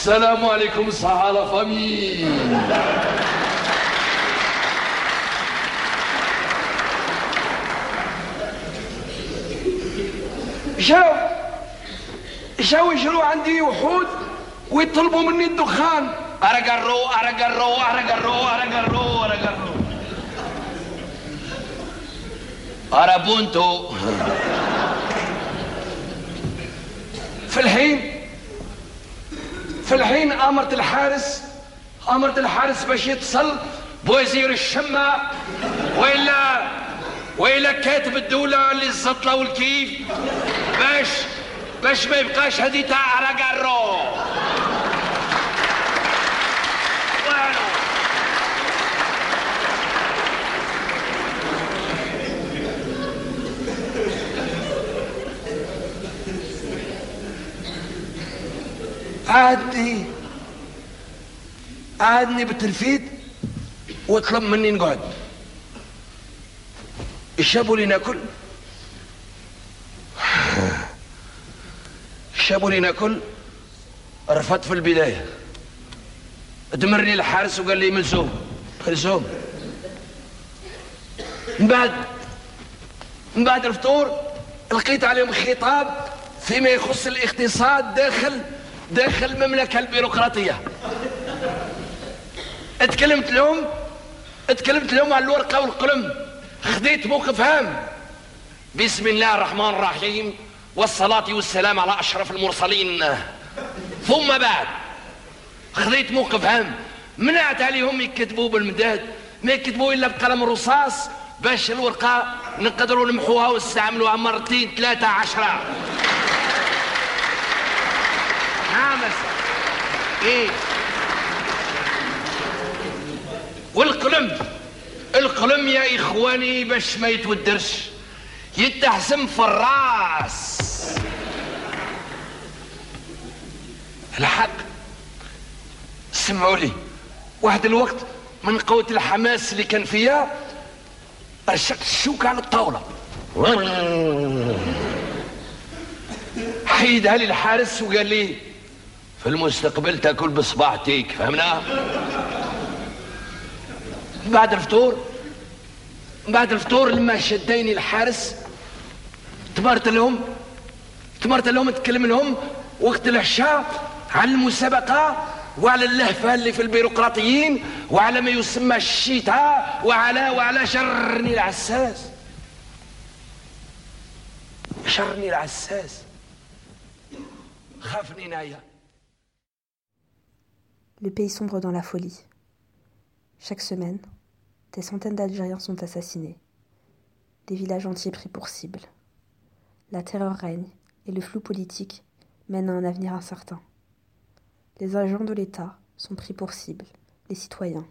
السلام عليكم صحة لا فامي جاو جاو يجروا عندي وحود ويطلبوا مني الدخان؟ ارقرو ارقرو ارقرو ارقرو ارقرو ارابونتو في الحين في الحين آمرت الحارس آمرت الحارس باش يتصل بوزير الشمة وإلا وإلا كاتب الدولة اللي الزطلة والكيف باش باش ما يبقاش هذه تاع راقارو عادني عادني بالتلفيت وطلب مني نقعد. الشابوا لي ناكل. الشابوا لي ناكل رفضت في البداية. دمرني الحارس وقال لي ملزوم ملزوم من بعد من بعد الفطور لقيت عليهم خطاب فيما يخص الاقتصاد داخل داخل المملكة البيروقراطية. اتكلمت لهم اتكلمت لهم على الورقة والقلم. خديت موقف هام. بسم الله الرحمن الرحيم والصلاة والسلام على أشرف المرسلين. ثم بعد خذيت موقف هام. منعت عليهم يكتبوا بالمداد ما يكتبوا إلا بقلم الرصاص. باش الورقة نقدروا نمحوها ونستعملوها مرتين ثلاثة عشرة. إيه. والقلم. القلم يا إخواني باش ما يتودرش. يتحسم في الراس. الحق. سمعوا لي. واحد الوقت من قوة الحماس اللي كان فيها رشقت الشوكة على الطاولة. حيدها لي الحارس وقال لي في المستقبل تاكل بصباع تيك فهمنا بعد الفطور بعد الفطور لما شديني الحارس تمرت لهم تمرت لهم تكلم لهم وقت العشاء على المسابقة وعلى اللهفة اللي في البيروقراطيين وعلى ما يسمى الشتاء وعلى وعلى شرني العساس. شرني العساس. خافني نايا. Le pays sombre dans la folie. Chaque semaine, des centaines d'Algériens sont assassinés. Des villages entiers pris pour cible. La terreur règne et le flou politique mène à un avenir incertain. Les agents de l'État sont pris pour cible, les citoyens.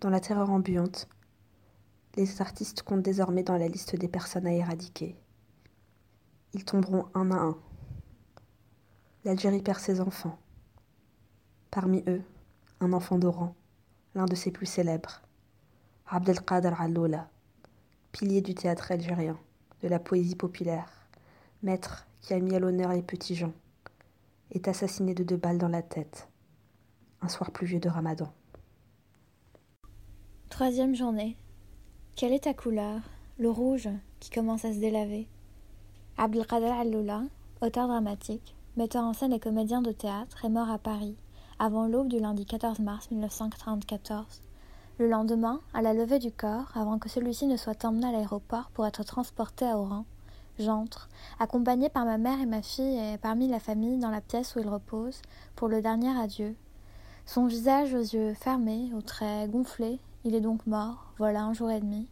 Dans la terreur ambiante, les artistes comptent désormais dans la liste des personnes à éradiquer. Ils tomberont un à un. L'Algérie perd ses enfants. Parmi eux, un enfant d'Oran, l'un de ses plus célèbres, Abdelkader Allola, pilier du théâtre algérien, de la poésie populaire, maître qui a mis à l'honneur les petits gens, est assassiné de deux balles dans la tête, un soir pluvieux de Ramadan. Troisième journée. Quelle est ta couleur? Le rouge qui commence à se délaver. Abdelkader Alloula, auteur dramatique, metteur en scène et comédien de théâtre, est mort à Paris, avant l'aube du lundi 14 mars 1934. Le lendemain, à la levée du corps, avant que celui-ci ne soit emmené à l'aéroport pour être transporté à Oran, j'entre, accompagné par ma mère et ma fille et parmi la famille dans la pièce où il repose, pour le dernier adieu. Son visage aux yeux fermés, aux traits gonflés, il est donc mort, voilà un jour et demi.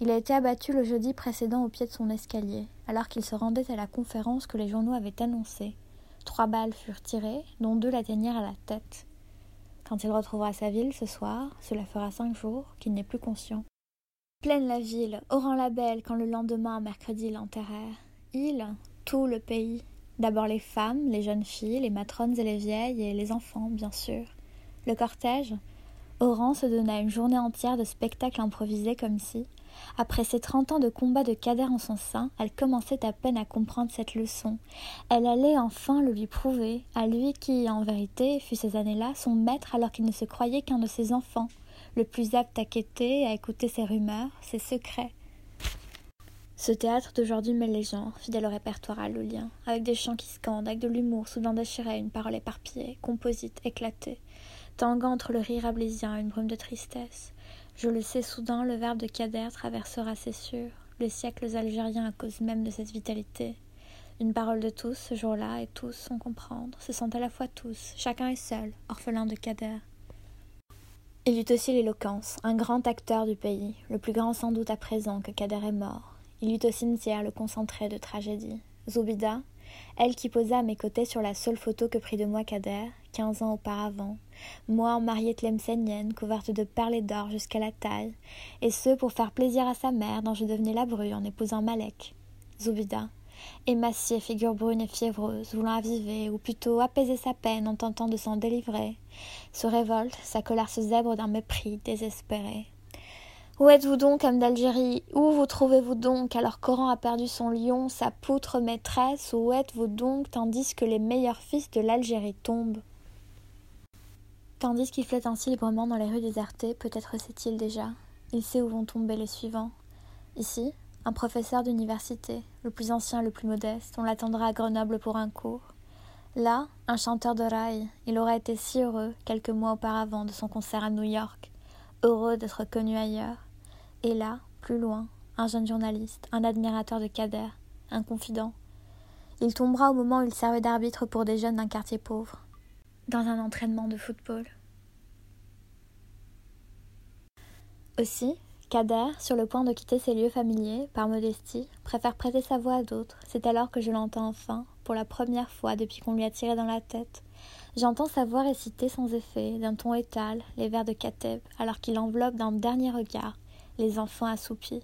Il a été abattu le jeudi précédent au pied de son escalier, alors qu'il se rendait à la conférence que les journaux avaient annoncée. Trois balles furent tirées, dont deux l'atteignirent à la tête. Quand il retrouvera sa ville ce soir, cela fera cinq jours qu'il n'est plus conscient. Pleine la ville, Oran la Belle, quand le lendemain, mercredi, l'enterrèrent. Il, tout le pays. D'abord les femmes, les jeunes filles, les matrones et les vieilles, et les enfants, bien sûr. Le cortège. Oran se donna une journée entière de spectacles improvisés comme si, Après ses trente ans de combat de Kader en son sein, elle commençait à peine à comprendre cette leçon. Elle allait enfin le lui prouver, à lui qui, en vérité, fut ces années-là son maître alors qu'il ne se croyait qu'un de ses enfants, le plus apte à quêter, à écouter ses rumeurs, ses secrets. Ce théâtre d'aujourd'hui mêle les genres, fidèle au répertoire lien, avec des chants qui scandent, avec de l'humour soudain déchiré, une parole éparpillée, composite, éclatée, tanguant entre le rire ablésien et une brume de tristesse. Je le sais soudain, le verbe de Kader traversera, c'est sûr, les siècles algériens à cause même de cette vitalité. Une parole de tous ce jour-là, et tous sont comprendre, se sentent à la fois tous, chacun est seul, orphelin de Kader. Il eut aussi l'éloquence, un grand acteur du pays, le plus grand sans doute à présent que Kader est mort. Il eut au cimetière le concentré de tragédie. Zoubida, elle qui posa à mes côtés sur la seule photo que prit de moi Kader, quinze ans auparavant, moi en mariée tlemcenienne, couverte de perles et d'or jusqu'à la taille, et ce pour faire plaisir à sa mère dont je devenais la bru en épousant Malek. Zoubida, émaciée, figure brune et fiévreuse, voulant aviver, ou plutôt apaiser sa peine en tentant de s'en délivrer, se révolte, sa colère se zèbre d'un mépris désespéré. Où êtes-vous donc, âme d'Algérie? Où vous trouvez-vous donc? Alors qu'Oran a perdu son lion, sa poutre maîtresse. Où êtes-vous donc tandis que les meilleurs fils de l'Algérie tombent? Tandis qu'il flotte ainsi librement dans les rues désertées, peut-être sait-il déjà. Il sait où vont tomber les suivants. Ici, un professeur d'université, le plus ancien le plus modeste, on l'attendra à Grenoble pour un cours. Là, un chanteur de rail, il aurait été si heureux quelques mois auparavant de son concert à New York, heureux d'être connu ailleurs. Et là, plus loin, un jeune journaliste, un admirateur de Kader, un confident. Il tombera au moment où il servait d'arbitre pour des jeunes d'un quartier pauvre dans un entraînement de football. Aussi, Kader, sur le point de quitter ses lieux familiers, par modestie, préfère prêter sa voix à d'autres. C'est alors que je l'entends enfin, pour la première fois depuis qu'on lui a tiré dans la tête. J'entends sa voix réciter sans effet, d'un ton étal, les vers de Kateb, alors qu'il enveloppe d'un dernier regard les enfants assoupis.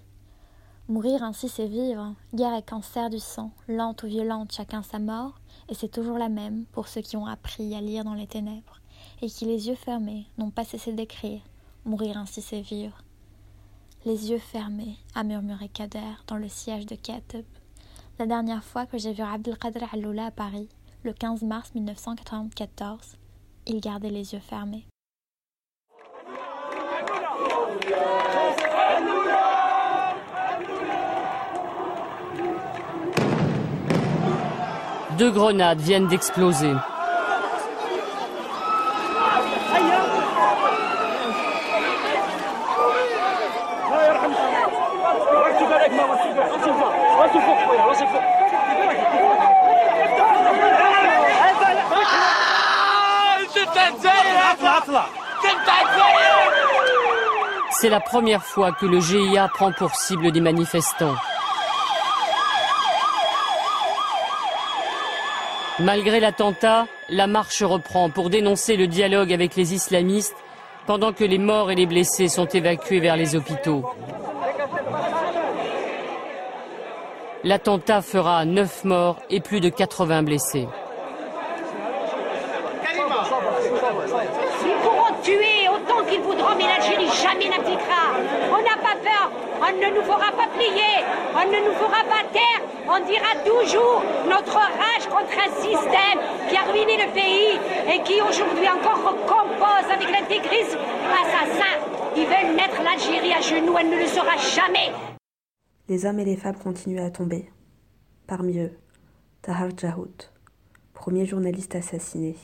Mourir ainsi, c'est vivre. Guerre et cancer du sang, lente ou violente, chacun sa mort, et c'est toujours la même pour ceux qui ont appris à lire dans les ténèbres, et qui, les yeux fermés, n'ont pas cessé d'écrire. Mourir ainsi, c'est vivre. Les yeux fermés, a murmuré Kader dans le siège de Kateb. La dernière fois que j'ai vu Abdelkader Aloula à Paris, le 15 mars 1994, il gardait les yeux fermés. deux grenades viennent d'exploser. C'est la première fois que le GIA prend pour cible des manifestants. Malgré l'attentat, la marche reprend pour dénoncer le dialogue avec les islamistes pendant que les morts et les blessés sont évacués vers les hôpitaux. L'attentat fera 9 morts et plus de 80 blessés. Ils pourront tuer autant qu'ils voudront, mais l'Algérie jamais n'abdiquera. On n'a pas peur, on ne nous fera pas plier, on ne nous fera pas taire, on dira toujours notre rage contre un système qui a ruiné le pays et qui aujourd'hui encore recompose avec l'intégrisme assassin. Ils veulent mettre l'Algérie à genoux, elle ne le sera jamais. Les hommes et les femmes continuent à tomber. Parmi eux, Tahar Jahout, premier journaliste assassiné.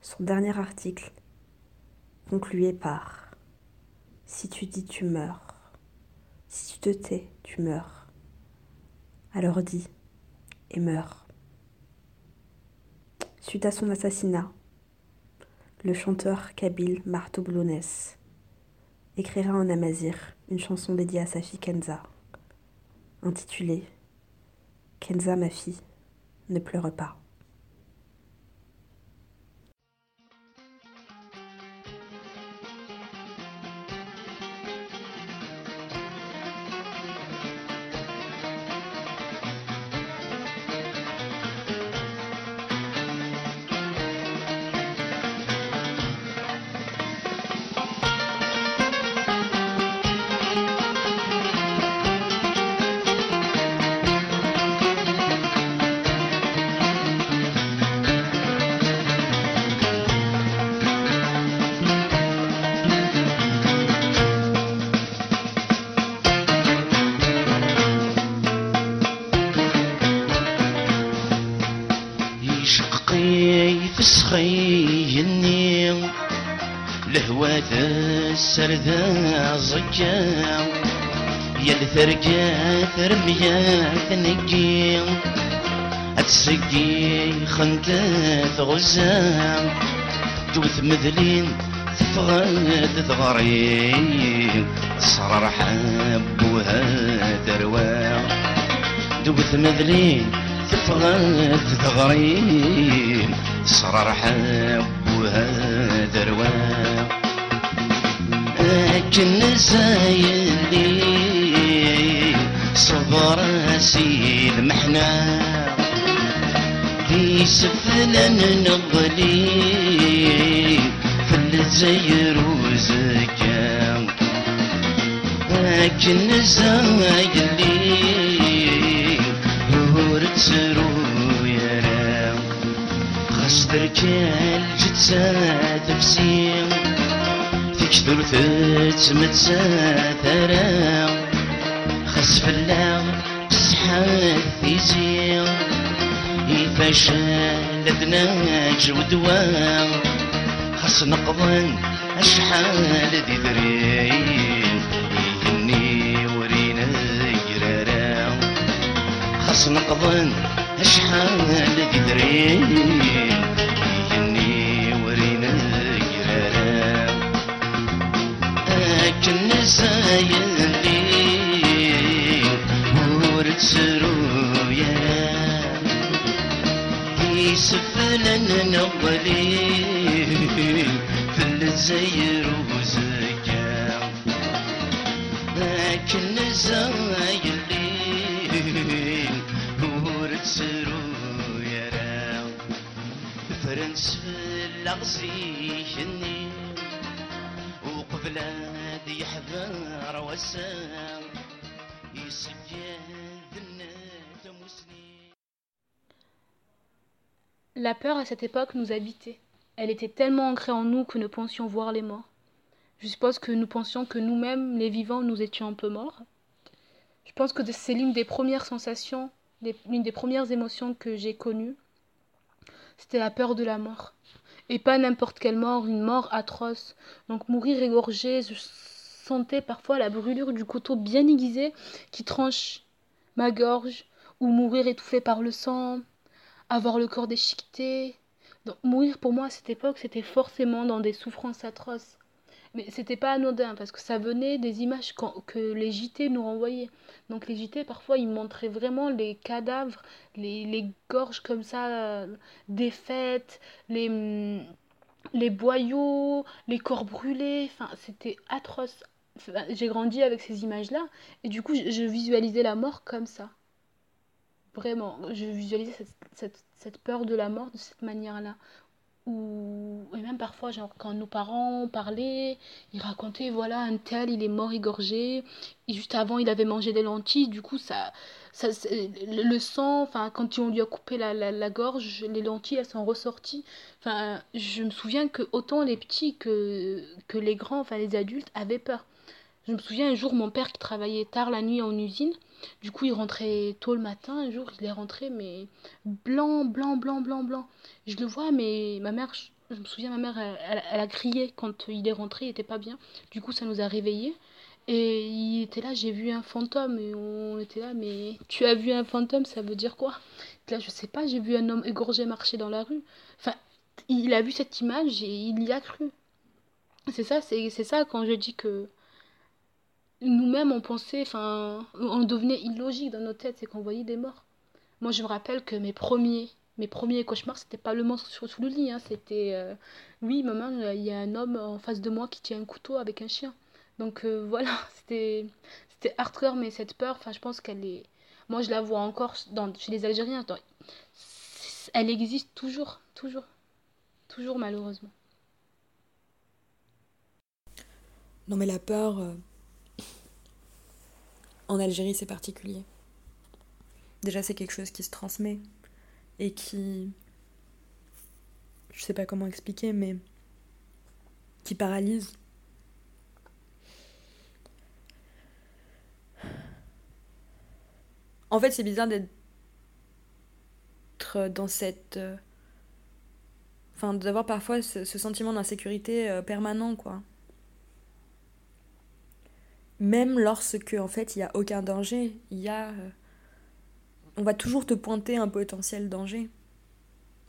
Son dernier article concluait par Si tu dis tu meurs, si tu te tais, tu meurs. Alors dis et meurs. Suite à son assassinat, le chanteur kabyle Marto Blounès écrira en amazir une chanson dédiée à sa fille Kenza, intitulée Kenza, ma fille, ne pleure pas. سرذا صجاو يل ثرقا ثرميا ثنقي. أتسقي خنتا ثغزام جوث مذلين تفغد ثغرين صرر حبوها ثروا جوث مذلين تفغد ثغرين صرر حبوها ثروا لك النساي صبر سيد محنا في سفلة نغلي في الزير وزكام لكن النساي اللي تسرو يا يرام خستر كال بسيم تكثر تتمتسا خس فلاغ تسحات في زيغ يفشل دناج ودواء خس نقضن أشحال ذي ذرين يهني ورينا يرارا خس نقضن أشحال ذي ذرين سفلن نضلي في الزير وزكا لكن زايلين ورد يا فرنس في الأغزي وقبله يحذر وسام يسجل ذنات مسنين La peur à cette époque nous habitait. Elle était tellement ancrée en nous que nous pensions voir les morts. Je suppose que nous pensions que nous-mêmes, les vivants, nous étions un peu morts. Je pense que c'est l'une des premières sensations, des- l'une des premières émotions que j'ai connues. C'était la peur de la mort. Et pas n'importe quelle mort, une mort atroce. Donc mourir égorgé, je sentais parfois la brûlure du couteau bien aiguisé qui tranche ma gorge, ou mourir étouffé par le sang, avoir le corps déchiqueté. Donc mourir pour moi à cette époque, c'était forcément dans des souffrances atroces. Mais c'était pas anodin parce que ça venait des images que les JT nous renvoyaient. Donc les JT parfois ils montraient vraiment les cadavres, les, les gorges comme ça euh, défaites, les, hum, les boyaux, les corps brûlés. Enfin c'était atroce. J'ai grandi avec ces images-là et du coup je, visualisais la mort comme ça. Vraiment, je visualisais cette, cette, cette peur de la mort de cette manière-là. Ou et même parfois, genre, quand nos parents parlaient, ils racontaient, voilà, un tel, il est mort égorgé, et juste avant, il avait mangé des lentilles, du coup, ça, ça, le sang, enfin, quand on lui a coupé la, la, la gorge, les lentilles, elles sont ressorties. Enfin, je me souviens que autant les petits que, que les grands, enfin, les adultes, avaient peur. Je me souviens un jour, mon père qui travaillait tard la nuit en usine, du coup, il rentrait tôt le matin. Un jour, il est rentré, mais blanc, blanc, blanc, blanc, blanc. Je le vois, mais ma mère, je, me souviens, ma mère, elle, elle- a crié quand il est rentré, il était pas bien. Du coup, ça nous a réveillés. Et il était là, j'ai vu un fantôme. Et on était là, mais tu as vu un fantôme, ça veut dire quoi? Là, je sais pas, j'ai vu un homme égorgé marcher dans la rue. Enfin, il a vu cette image et il y a cru. C'est ça, c'est ça quand je dis que nous-mêmes on pensait, enfin, on devenait illogique dans nos têtes, c'est qu'on voyait des morts. Moi, je me rappelle que mes premiers, mes premiers cauchemars, c'était pas le monstre sous le lit, hein, c'était, euh, oui, maman, euh, il y a un homme en face de moi qui tient un couteau avec un chien. Donc euh, voilà, c'était, c'était hardcore, mais cette peur, enfin, je pense qu'elle est, moi, je la vois encore chez les Algériens. elle existe toujours, toujours, toujours malheureusement. Non mais la peur, en Algérie c'est particulier. Déjà c'est quelque chose qui se transmet et qui... Je sais pas comment expliquer mais... qui paralyse. En fait c'est bizarre d'être dans cette... euh, Enfin, d'avoir parfois ce, sentiment d'insécurité euh, permanent, quoi. Même lorsque, en fait, il n'y a aucun danger, il y a. euh, on va toujours te pointer un potentiel danger.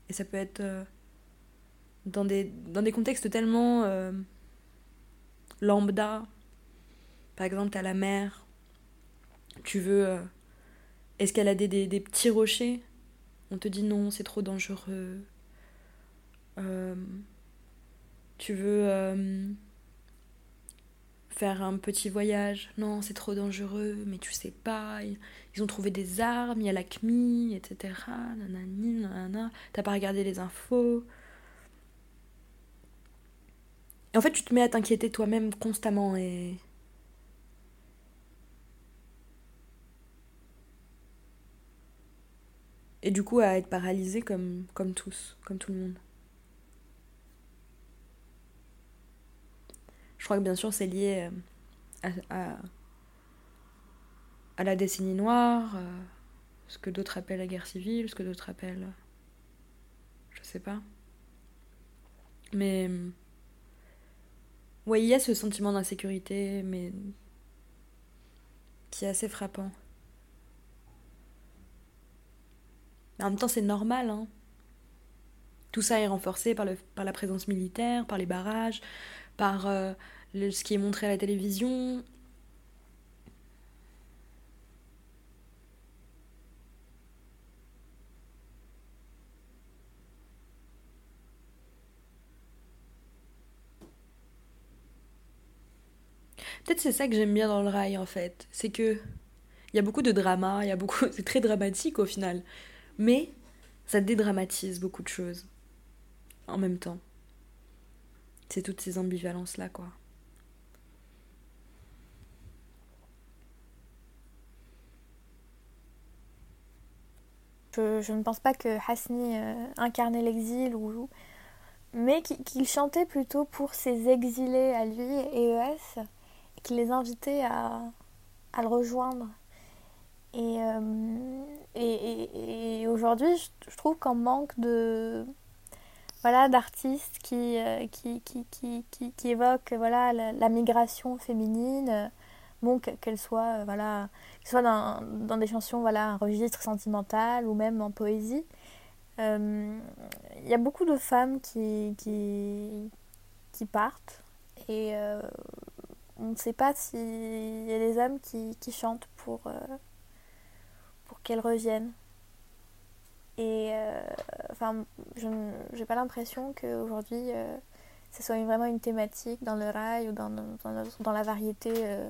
Et ça peut être euh, dans, des, contextes tellement euh, lambda. Par exemple, t'as la mer, tu veux escalader des, des petits rochers, on te dit non, c'est trop dangereux. Tu veux faire un petit voyage, non, c'est trop dangereux, mais tu sais pas, ils, ont trouvé des armes, il y a la CMI, etc. Nanani, nanana, t'as pas regardé les infos. Et en fait, tu te mets à t'inquiéter toi-même constamment et. Et du coup, à être paralysé comme, comme tous, comme tout le monde. Je crois que bien sûr, c'est lié euh, à, la décennie noire, euh, ce que d'autres appellent la guerre civile, ce que d'autres appellent. euh, Je sais pas. Mais. Ouais, il y a ce sentiment d'insécurité, mais. qui est assez frappant. En même temps, c'est normal, hein. Tout ça est renforcé par la présence militaire, par les barrages, par euh, ce qui est montré à la télévision. Peut-être c'est ça que j'aime bien dans le rail en fait, c'est que il y a beaucoup de drama, il y a beaucoup, c'est très dramatique au final, mais ça dédramatise beaucoup de choses en même temps. C'est toutes ces ambivalences là quoi. Je, je ne pense pas que Hasni euh, incarnait l'exil ou mais qui- qu'il chantait plutôt pour ses exilés à lui et ES et qu'il les invitait à, à le rejoindre. Et, euh, et, et- aujourd'hui, je, je trouve qu'en manque de voilà d'artistes qui, euh, qui, qui, qui, qui, évoquent voilà la, migration féminine, euh, bon que- qu'elle soit euh, voilà soit dans, dans des chansons voilà un registre sentimental ou même en poésie. Euh, Il y a beaucoup de femmes qui, qui, qui partent et euh, on ne sait pas s'il y a des hommes qui, qui chantent pour, euh, pour qu'elles reviennent. Et euh, enfin, je n'ai pas l'impression qu'aujourd'hui euh, ce soit une- vraiment une thématique dans le rail ou dans, dans, la- variété euh,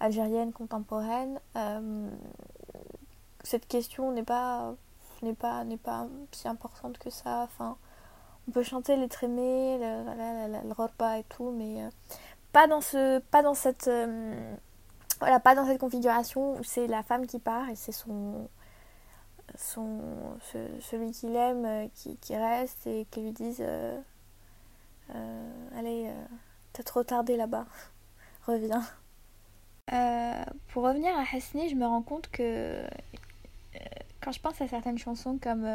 algérienne contemporaine. Euh, cette question n'est pas pas pas si importante que ça enfin on peut chanter les trémés le, voilà, le repas et tout mais euh, pas dans ce pas dans cette euh, voilà pas dans cette configuration où c'est la femme qui part et c'est son son ce- celui qu'il aime euh, qui, qui reste et qui lui disent euh, euh, allez t'as trop tardé là-bas. Reviens. Pour revenir à Hasni je me rends compte que quand je pense à certaines chansons comme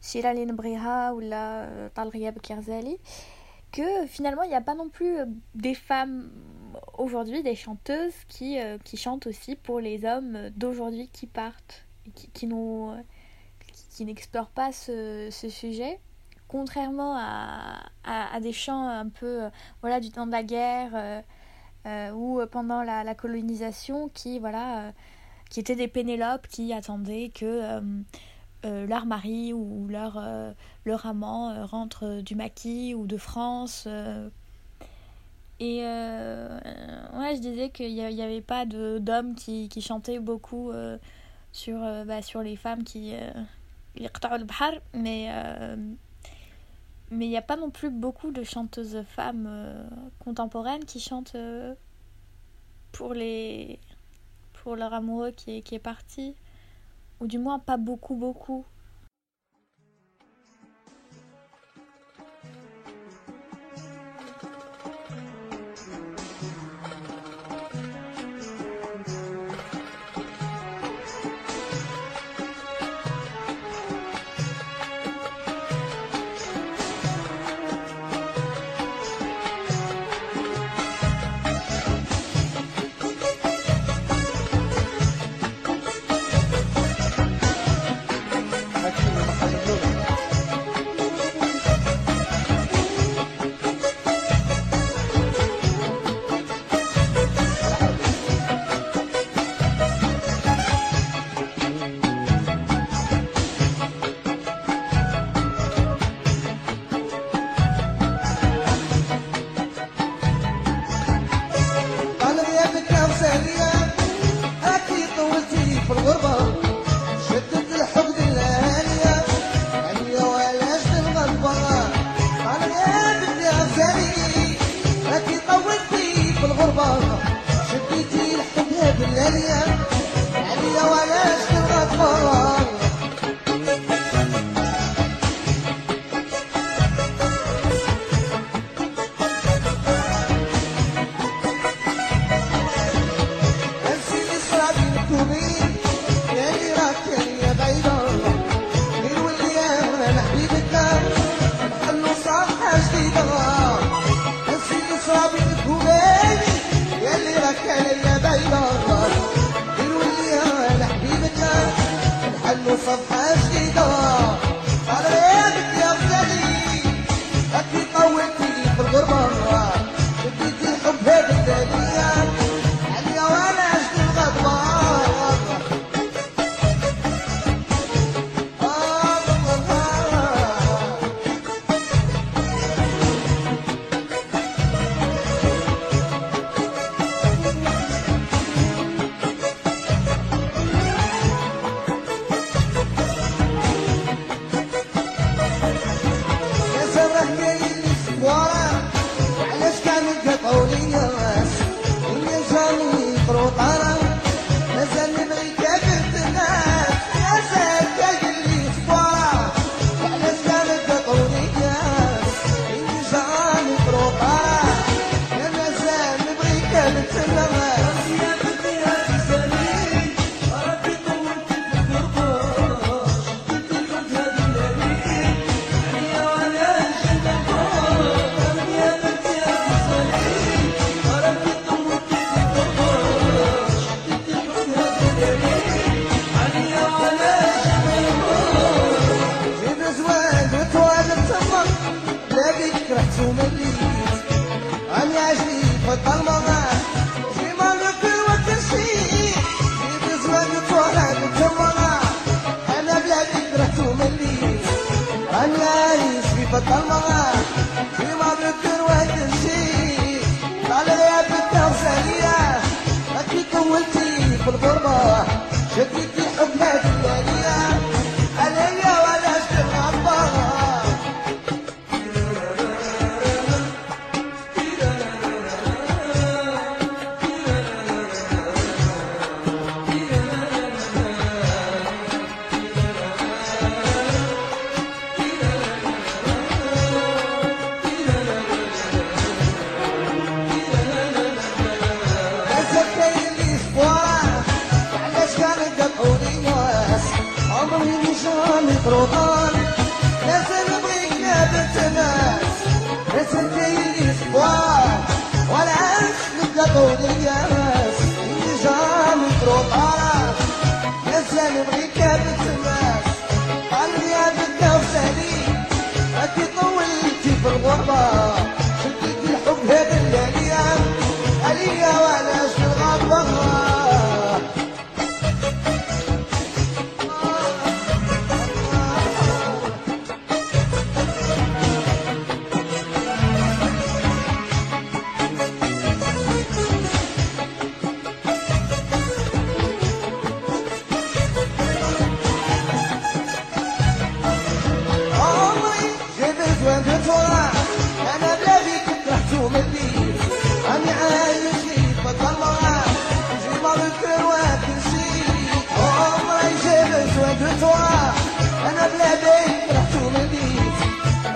Shira Briha ou la Talriya Bekirzali, que finalement il n'y a pas non plus des femmes aujourd'hui, des chanteuses qui, qui chantent aussi pour les hommes d'aujourd'hui qui partent, qui, qui, n'explorent pas ce, ce sujet. Contrairement à, à, des chants un peu voilà, du temps de la guerre euh, euh, ou pendant la, la colonisation qui voilà euh, qui étaient des Pénélopes qui attendaient que leur mari ou leur, leur amant rentre du maquis ou de France. Et ouais, je disais qu'il n'y avait pas d'hommes qui, qui chantaient beaucoup sur, euh, bah, sur les femmes qui euh, mais euh, mais il n'y a pas non plus beaucoup de chanteuses femmes contemporaines qui chantent pour les pour leur amoureux qui est, qui est parti. Ou du moins pas beaucoup beaucoup.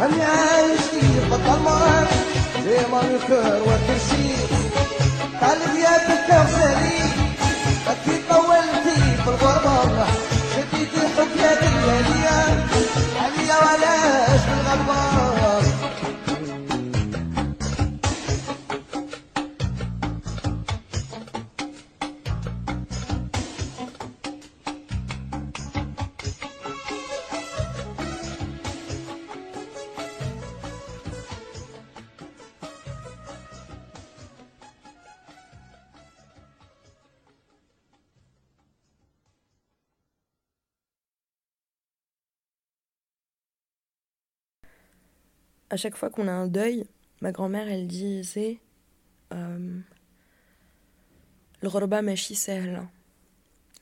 أني عايش في بطمع ديما الخير وكل شيء قلبي يا تكفزلي أكيد طول à chaque fois qu'on a un deuil, ma grand-mère, elle disait euh, L'Oroba Mashi hein.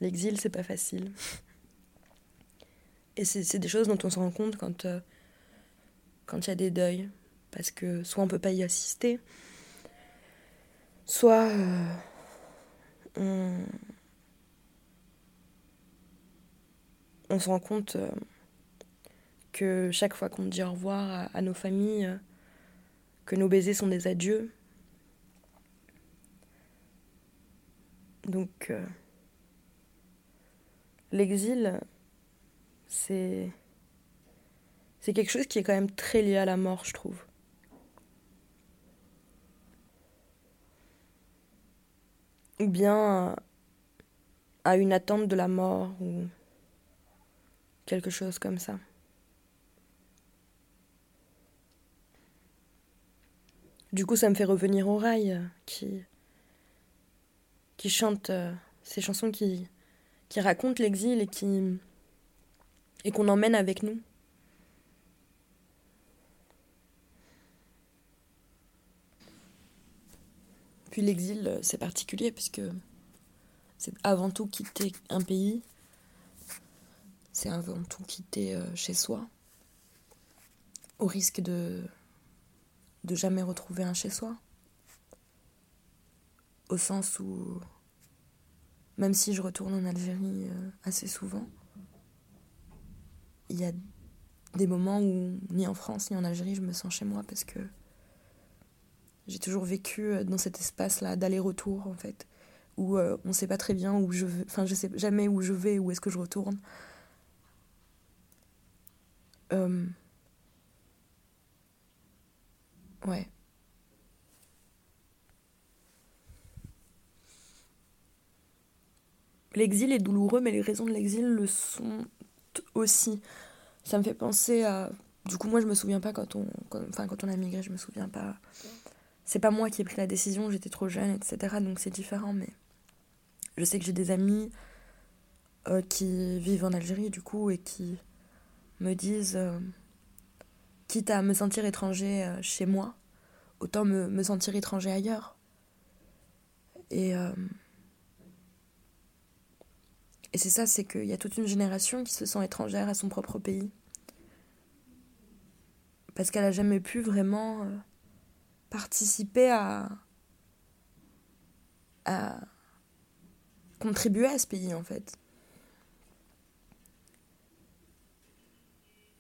L'exil, c'est pas facile. Et c'est des choses dont on se rend compte quand euh, quand il y a des deuils. Parce que soit on peut pas y assister, soit euh, on, se rend compte chaque fois qu'on dit au revoir à, nos familles, euh, que nos baisers sont des adieux. Donc, euh, l'exil, c'est. C'est quelque chose qui est quand même très lié à la mort, je trouve. Ou bien à une attente de la mort, ou quelque chose comme ça. Du coup, ça me fait revenir au rail, euh, qui, qui chante euh, ces chansons qui, qui racontent l'exil et qui et qu'on emmène avec nous. Puis l'exil, euh, c'est particulier puisque c'est avant tout quitter un pays, c'est avant tout quitter chez soi, au risque de de jamais retrouver un chez soi. Au sens où, même si je retourne en Algérie euh, assez souvent, il y a des moments où ni en France ni en Algérie je me sens chez moi parce que j'ai toujours vécu euh, dans cet espace-là d'aller-retour en fait, où euh, on sait pas très bien où je vais, enfin je sais jamais où je vais, où est-ce que je retourne. Ouais. L'exil est douloureux, mais les raisons de l'exil le sont aussi. Ça me fait penser à. Du coup, moi, je me souviens pas quand on, enfin, a migré, je me souviens pas. C'est pas moi qui ai pris la décision, j'étais trop jeune, etc. Donc c'est différent, mais je sais que j'ai des amis euh, qui vivent en Algérie, du coup, et qui me disent, euh, quitte à me sentir étranger euh, chez moi, autant me, me sentir étranger ailleurs. Et, euh, et c'est ça, c'est qu'il y a toute une génération qui se sent étrangère à son propre pays. Parce qu'elle n'a jamais pu vraiment euh, participer à, à contribuer à ce pays, en fait.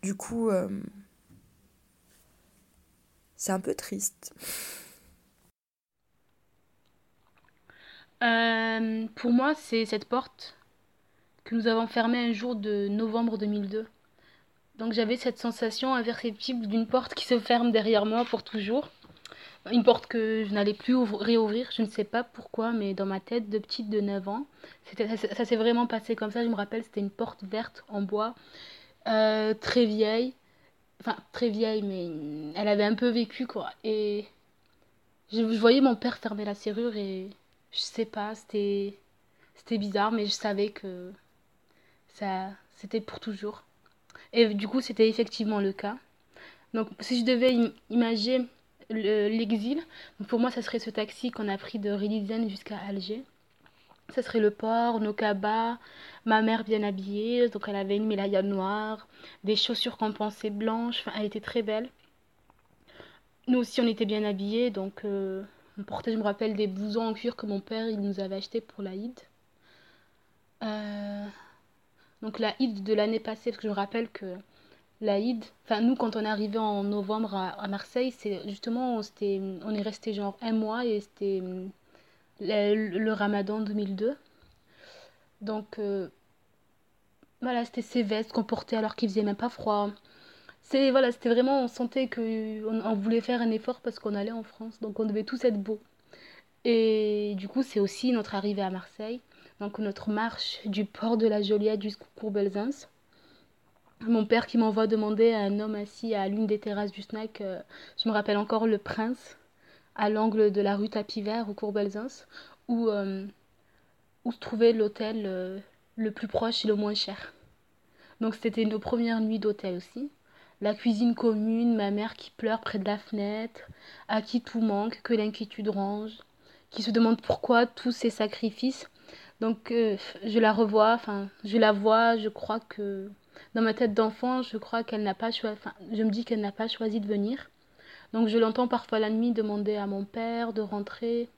Du coup, c'est un peu triste. Euh, pour moi, c'est cette porte que nous avons fermée un jour de novembre 2002. Donc j'avais cette sensation imperceptible d'une porte qui se ferme derrière moi pour toujours. Une porte que je n'allais plus réouvrir, je ne sais pas pourquoi, mais dans ma tête de petite de 9 ans, ça, ça s'est vraiment passé comme ça. Je me rappelle, c'était une porte verte en bois, euh, très vieille. Enfin, très vieille, mais elle avait un peu vécu, quoi. Et je, je voyais mon père fermer la serrure et je sais pas, c'était, c'était bizarre, mais je savais que ça, c'était pour toujours. Et du coup, c'était effectivement le cas. Donc, si je devais im- imaginer le- l'exil, pour moi, ça serait ce taxi qu'on a pris de Rillizen jusqu'à Alger. Ça serait le port, nos cabas, ma mère bien habillée, donc elle avait une mélaya noire, des chaussures pensait blanches, enfin, elle était très belle. Nous aussi, on était bien habillés, donc euh, on portait, je me rappelle, des blousons en cuir que mon père, il nous avait achetés pour l'Aïd. Euh, donc l'Aïd de l'année passée, parce que je me rappelle que l'Aïd, enfin nous quand on arrivé en novembre à, Marseille, c'est justement, on, on est resté genre un mois et c'était le, Ramadan 2002. Donc euh, voilà, c'était ces vestes qu'on portait alors qu'il faisait même pas froid. C'est voilà, c'était vraiment, on sentait que on, on voulait faire un effort parce qu'on allait en France, donc on devait tous être beaux. Et du coup, c'est aussi notre arrivée à Marseille, donc notre marche du port de la Joliette jusqu'au cours Belzins. Mon père qui m'envoie demander à un homme assis à l'une des terrasses du snack, euh, je me rappelle encore le Prince, à l'angle de la rue Tapis Vert au cours Belzins, où, euh, où se trouvait l'hôtel euh, le plus proche et le moins cher. Donc c'était nos premières nuits d'hôtel aussi. La cuisine commune, ma mère qui pleure près de la fenêtre, à qui tout manque, que l'inquiétude range, qui se demande pourquoi tous ces sacrifices. Donc euh, je la revois, enfin je la vois, je crois que dans ma tête d'enfant, je crois qu'elle n'a pas choisi, je me dis qu'elle n'a pas choisi de venir. Donc je l'entends parfois la nuit demander à mon père de rentrer.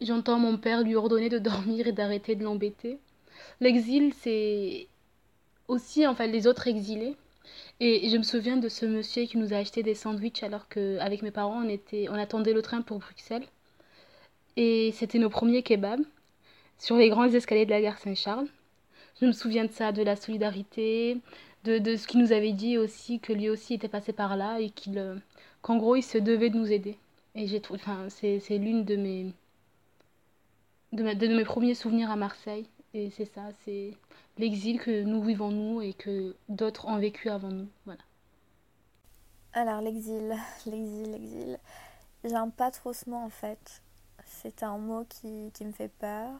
J'entends mon père lui ordonner de dormir et d'arrêter de l'embêter. L'exil, c'est aussi en fait les autres exilés. Et je me souviens de ce monsieur qui nous a acheté des sandwichs alors qu'avec mes parents, on, était, on attendait le train pour Bruxelles. Et c'était nos premiers kebabs sur les grands escaliers de la gare Saint-Charles. Je me souviens de ça, de la solidarité, de, de ce qu'il nous avait dit aussi, que lui aussi était passé par là et qu'il, euh, qu'en gros, il se devait de nous aider. Et j'ai trouvé, enfin, c'est, c'est l'une de mes, de, ma- de mes premiers souvenirs à Marseille. Et c'est ça, c'est l'exil que nous vivons nous et que d'autres ont vécu avant nous. Voilà. Alors, l'exil, l'exil, l'exil. J'aime pas trop ce mot en fait. C'est un mot qui, qui me fait peur.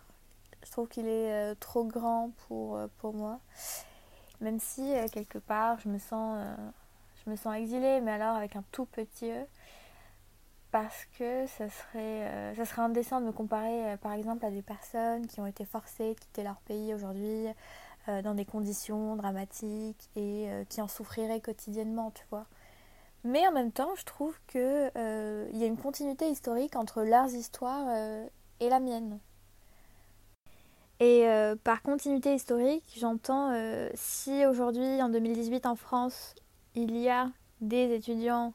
Je trouve qu'il est euh, trop grand pour, euh, pour moi. Même si, euh, quelque part, je me, sens, euh, je me sens exilée, mais alors avec un tout petit E. Parce que ça serait, euh, ça serait indécent de me comparer, euh, par exemple, à des personnes qui ont été forcées de quitter leur pays aujourd'hui euh, dans des conditions dramatiques et euh, qui en souffriraient quotidiennement, tu vois. Mais en même temps, je trouve qu'il y a une continuité historique entre leurs histoires euh, et la mienne. Et euh, par continuité historique, j'entends euh, si aujourd'hui, en 2018 en France, il y a des étudiants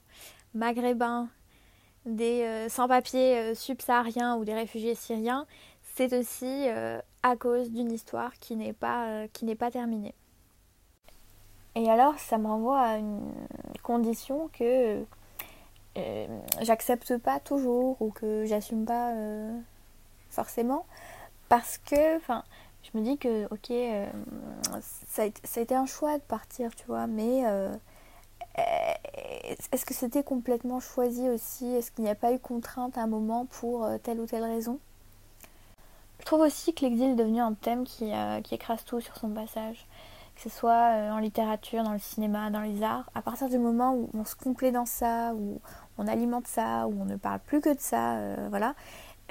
maghrébins, des euh, sans-papiers subsahariens ou des réfugiés syriens, c'est aussi à cause d'une histoire qui n'est pas, qui n'est pas terminée. Et alors, ça me renvoie à une condition que j'accepte pas toujours ou que j'assume pas forcément parce que enfin je me dis que ok euh, ça, a, été- un choix de partir tu vois mais euh, est-ce que c'était complètement choisi aussi? Est-ce qu'il n'y a pas eu contrainte à un moment pour euh, telle ou telle raison? Je trouve aussi que l'exil est devenu un thème qui, qui écrase tout sur son passage. Que ce soit en littérature, dans le cinéma, dans les arts, à partir du moment où on se complaît dans ça, où on alimente ça, où on ne parle plus que de ça, voilà,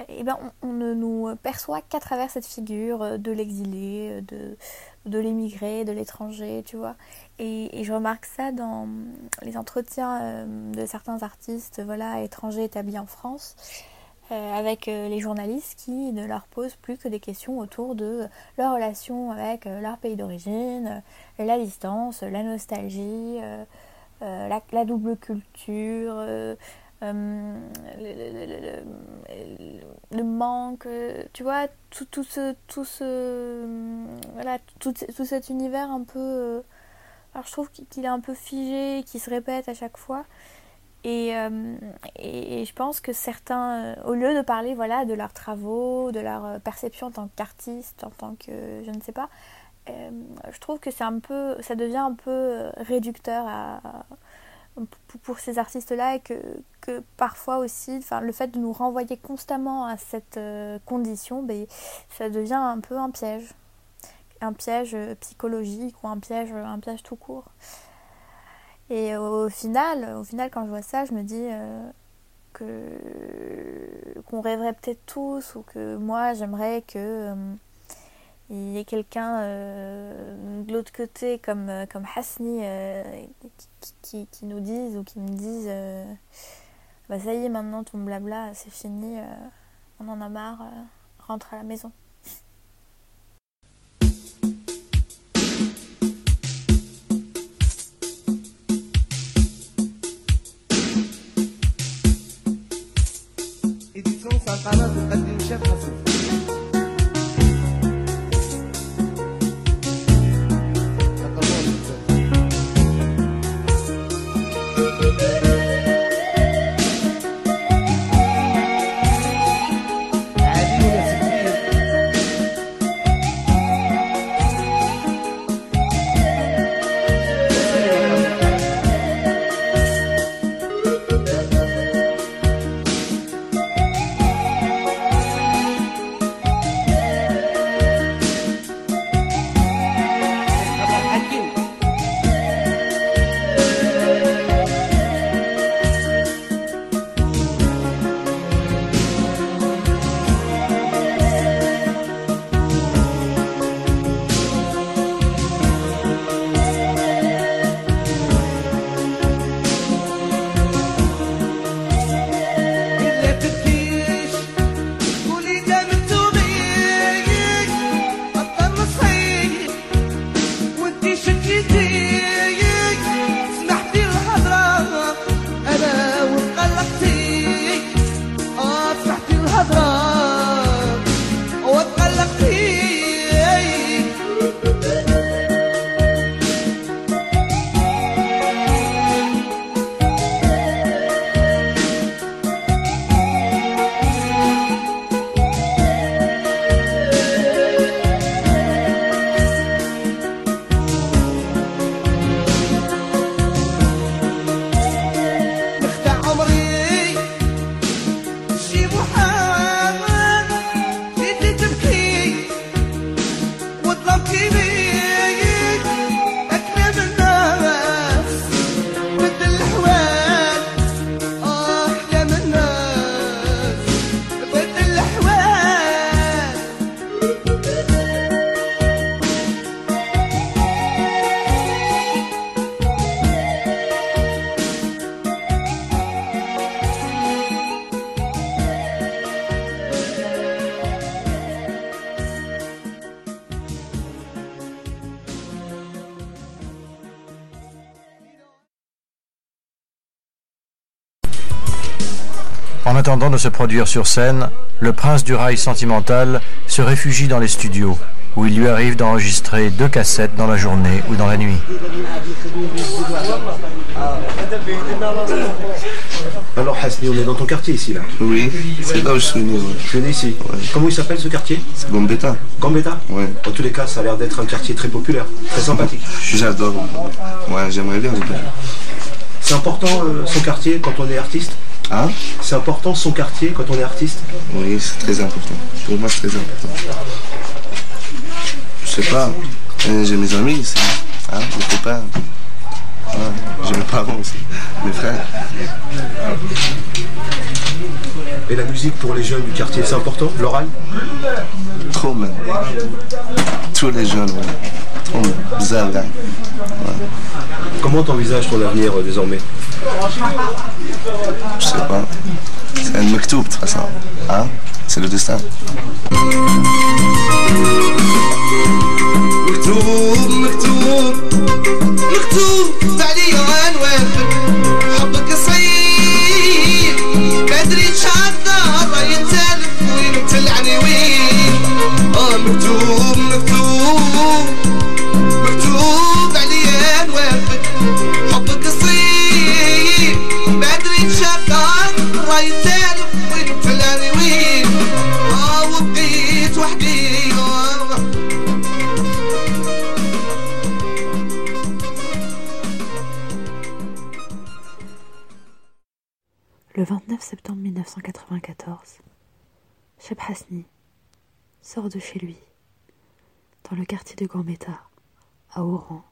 et ben on, ne nous perçoit qu'à travers cette figure euh, de l'exilé, euh, de, l'émigré, de l'étranger, tu vois. Et, je remarque ça dans les entretiens euh, de certains artistes, voilà, étrangers établis en France. avec les journalistes qui ne leur posent plus que des questions autour de leur relation avec leur pays d'origine, la distance, la nostalgie, la double culture, euh, le, manque, tu vois, tout, ce, tout cet univers un peu, euh, alors je trouve qu'il est un peu figé, qui se répète à chaque fois. Et, euh, et, et je pense que certains, au lieu de parler voilà, de leurs travaux, de leur perception en tant qu'artiste, en tant que je ne sais pas, je trouve que c'est un peu, ça devient un peu réducteur à, pour, ces artistes-là et que, que parfois aussi, enfin, le fait de nous renvoyer constamment à cette euh, condition, ben, ça devient un peu un piège, un piège euh, psychologique ou un piège, un piège tout court. Et au final, au final, quand je vois ça, je me dis euh, que qu'on rêverait peut-être tous ou que moi, j'aimerais que euh, il y ait quelqu'un euh, de l'autre côté comme euh, comme Hasni euh, qui, qui, nous dise ou qui me dise bah ça y est maintenant ton blabla c'est fini on en a marre rentre à la maison En attendant de se produire sur scène, le prince du rail sentimental se réfugie dans les studios, où il lui arrive d'enregistrer deux cassettes dans la journée ou dans la nuit. Alors Hasni, on est dans ton quartier ici là Oui, c'est là où je suis né. ouais. Tu es né ici Comment il s'appelle ce quartier? C'est Gambetta. Gambetta? Ouais. En tous les cas, ça a l'air d'être un quartier très populaire, très sympathique. J'adore. Ouais, j'aimerais bien. C'est important euh, son quartier quand on est artiste? Hein C'est important son quartier quand on est artiste Oui, c'est très important. Pour moi, c'est très important. Je sais pas. euh, J'ai mes amis ici. Hein, mes copains. Ouais, J'ai mes parents aussi. Mes frères. Et la musique pour les jeunes du quartier, c'est important L'oral Trop même. Tous les jeunes, ouais. Trop même. Bizarre, là. Comment t'envisages ton avenir euh, désormais? Je sais pas. C'est un mektoub, de toute façon. Hein C'est le destin. مكتوب مكتوب مكتوب. عليا عنوانك حبك صعيب بدري تشعر راي التالف وين آه مكتوب مكتوب. Le 29 septembre 1994, Cheb Hasni sort de chez lui, dans le quartier de Gambetta, à Oran.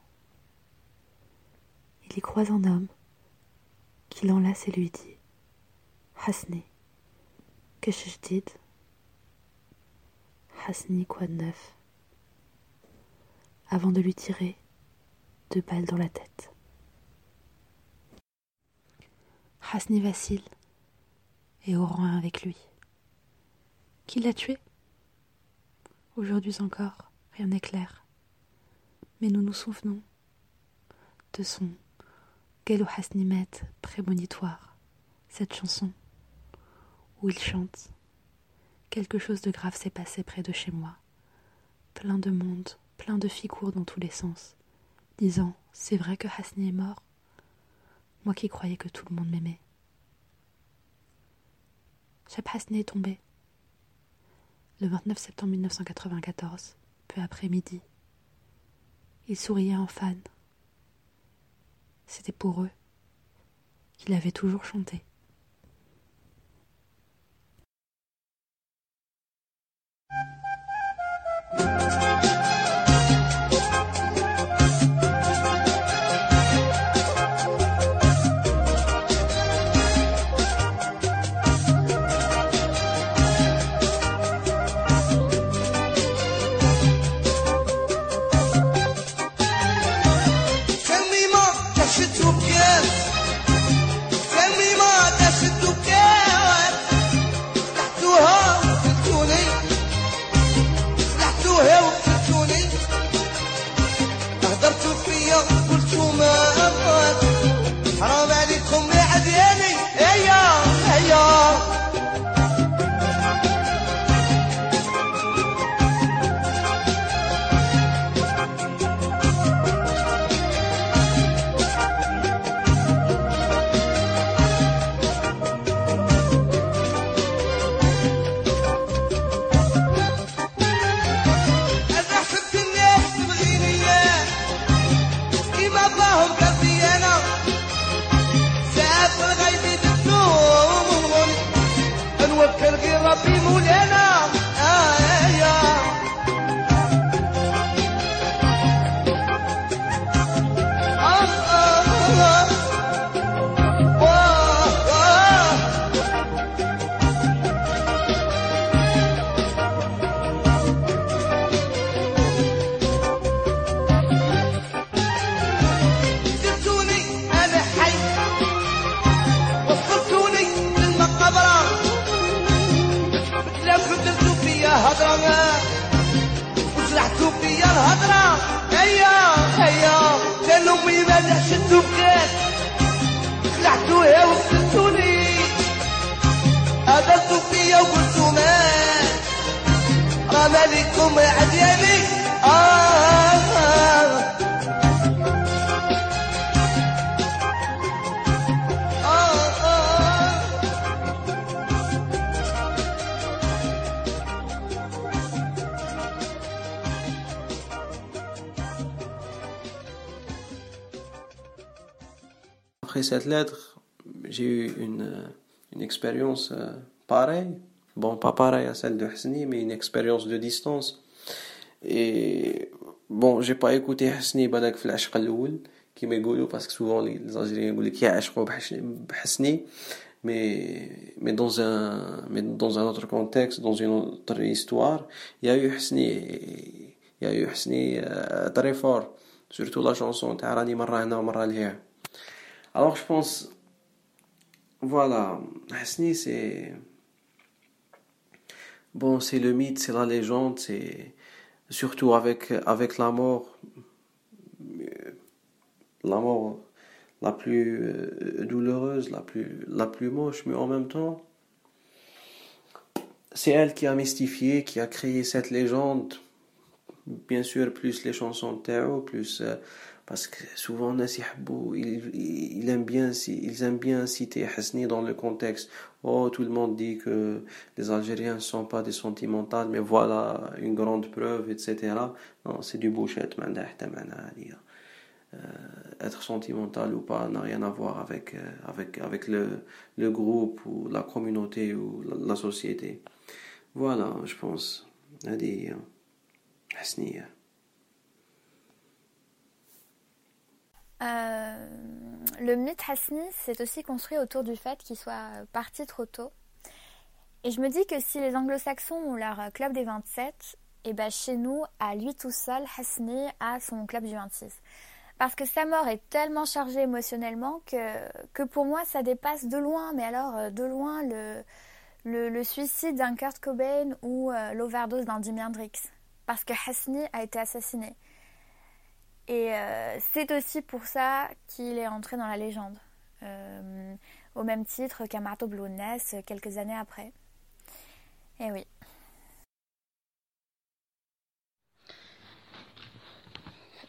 Il y croise un homme qui l'enlace et lui dit Hasni, que je dis Hasni, quoi de neuf? Avant de lui tirer deux balles dans la tête. Hasni vacille et Oran avec lui. Qui l'a tué? Aujourd'hui encore, rien n'est clair. Mais nous nous souvenons de son Gelo Hasnimet prémonitoire, cette chanson où il chante Quelque chose de grave s'est passé près de chez moi. Plein de monde, plein de courent dans tous les sens, disant C'est vrai que Hasni est mort? Moi qui croyais que tout le monde m'aimait. Cheb Hasni est tombé. Le 29 septembre 1994, peu après midi. Il souriait en fan. C'était pour eux qu'il avait toujours chanté. cette lettre, j'ai eu une, euh, expérience euh, pareille. Bon, pas pareille à celle de Hasni, mais une expérience de distance. Et bon, j'ai pas écouté Hasni Badak Flash qui parce que souvent les Algériens disent qu'il y a Hasni. Mais, mais, dans un, mais dans un autre contexte, dans une autre histoire, il y a eu Hasni, il y a eu Hasni euh, très fort, surtout la chanson Tarani Marrana Marralia alors je pense voilà Hasni c'est bon c'est le mythe c'est la légende c'est surtout avec la mort euh, la mort la plus euh, douloureuse, la plus, la plus moche, mais en même temps, c'est elle qui a mystifié, qui a créé cette légende. Bien sûr, plus les chansons de Théo, plus euh, parce que souvent Nasi ils aiment bien ils aiment bien citer Hasni dans le contexte. Oh tout le monde dit que les Algériens ne sont pas des sentimentales mais voilà une grande preuve etc non c'est du bullshit euh, être sentimental ou pas n'a rien à voir avec euh, avec avec le, le groupe ou la communauté ou la, la société. Voilà je pense Hasni euh. Euh, le mythe Hasni s'est aussi construit autour du fait qu'il soit parti trop tôt. Et je me dis que si les anglo-saxons ont leur club des 27, et ben chez nous, à lui tout seul, Hasni a son club du 26. Parce que sa mort est tellement chargée émotionnellement que, que pour moi ça dépasse de loin, mais alors euh, de loin le suicide d'un Kurt Cobain ou euh, l'overdose d'un Jimi Hendrix. Parce que Hasni a été assassiné. Et euh, c'est aussi pour ça qu'il est entré dans la légende. Euh, au même titre qu'Amato Blonès quelques années après. Et oui.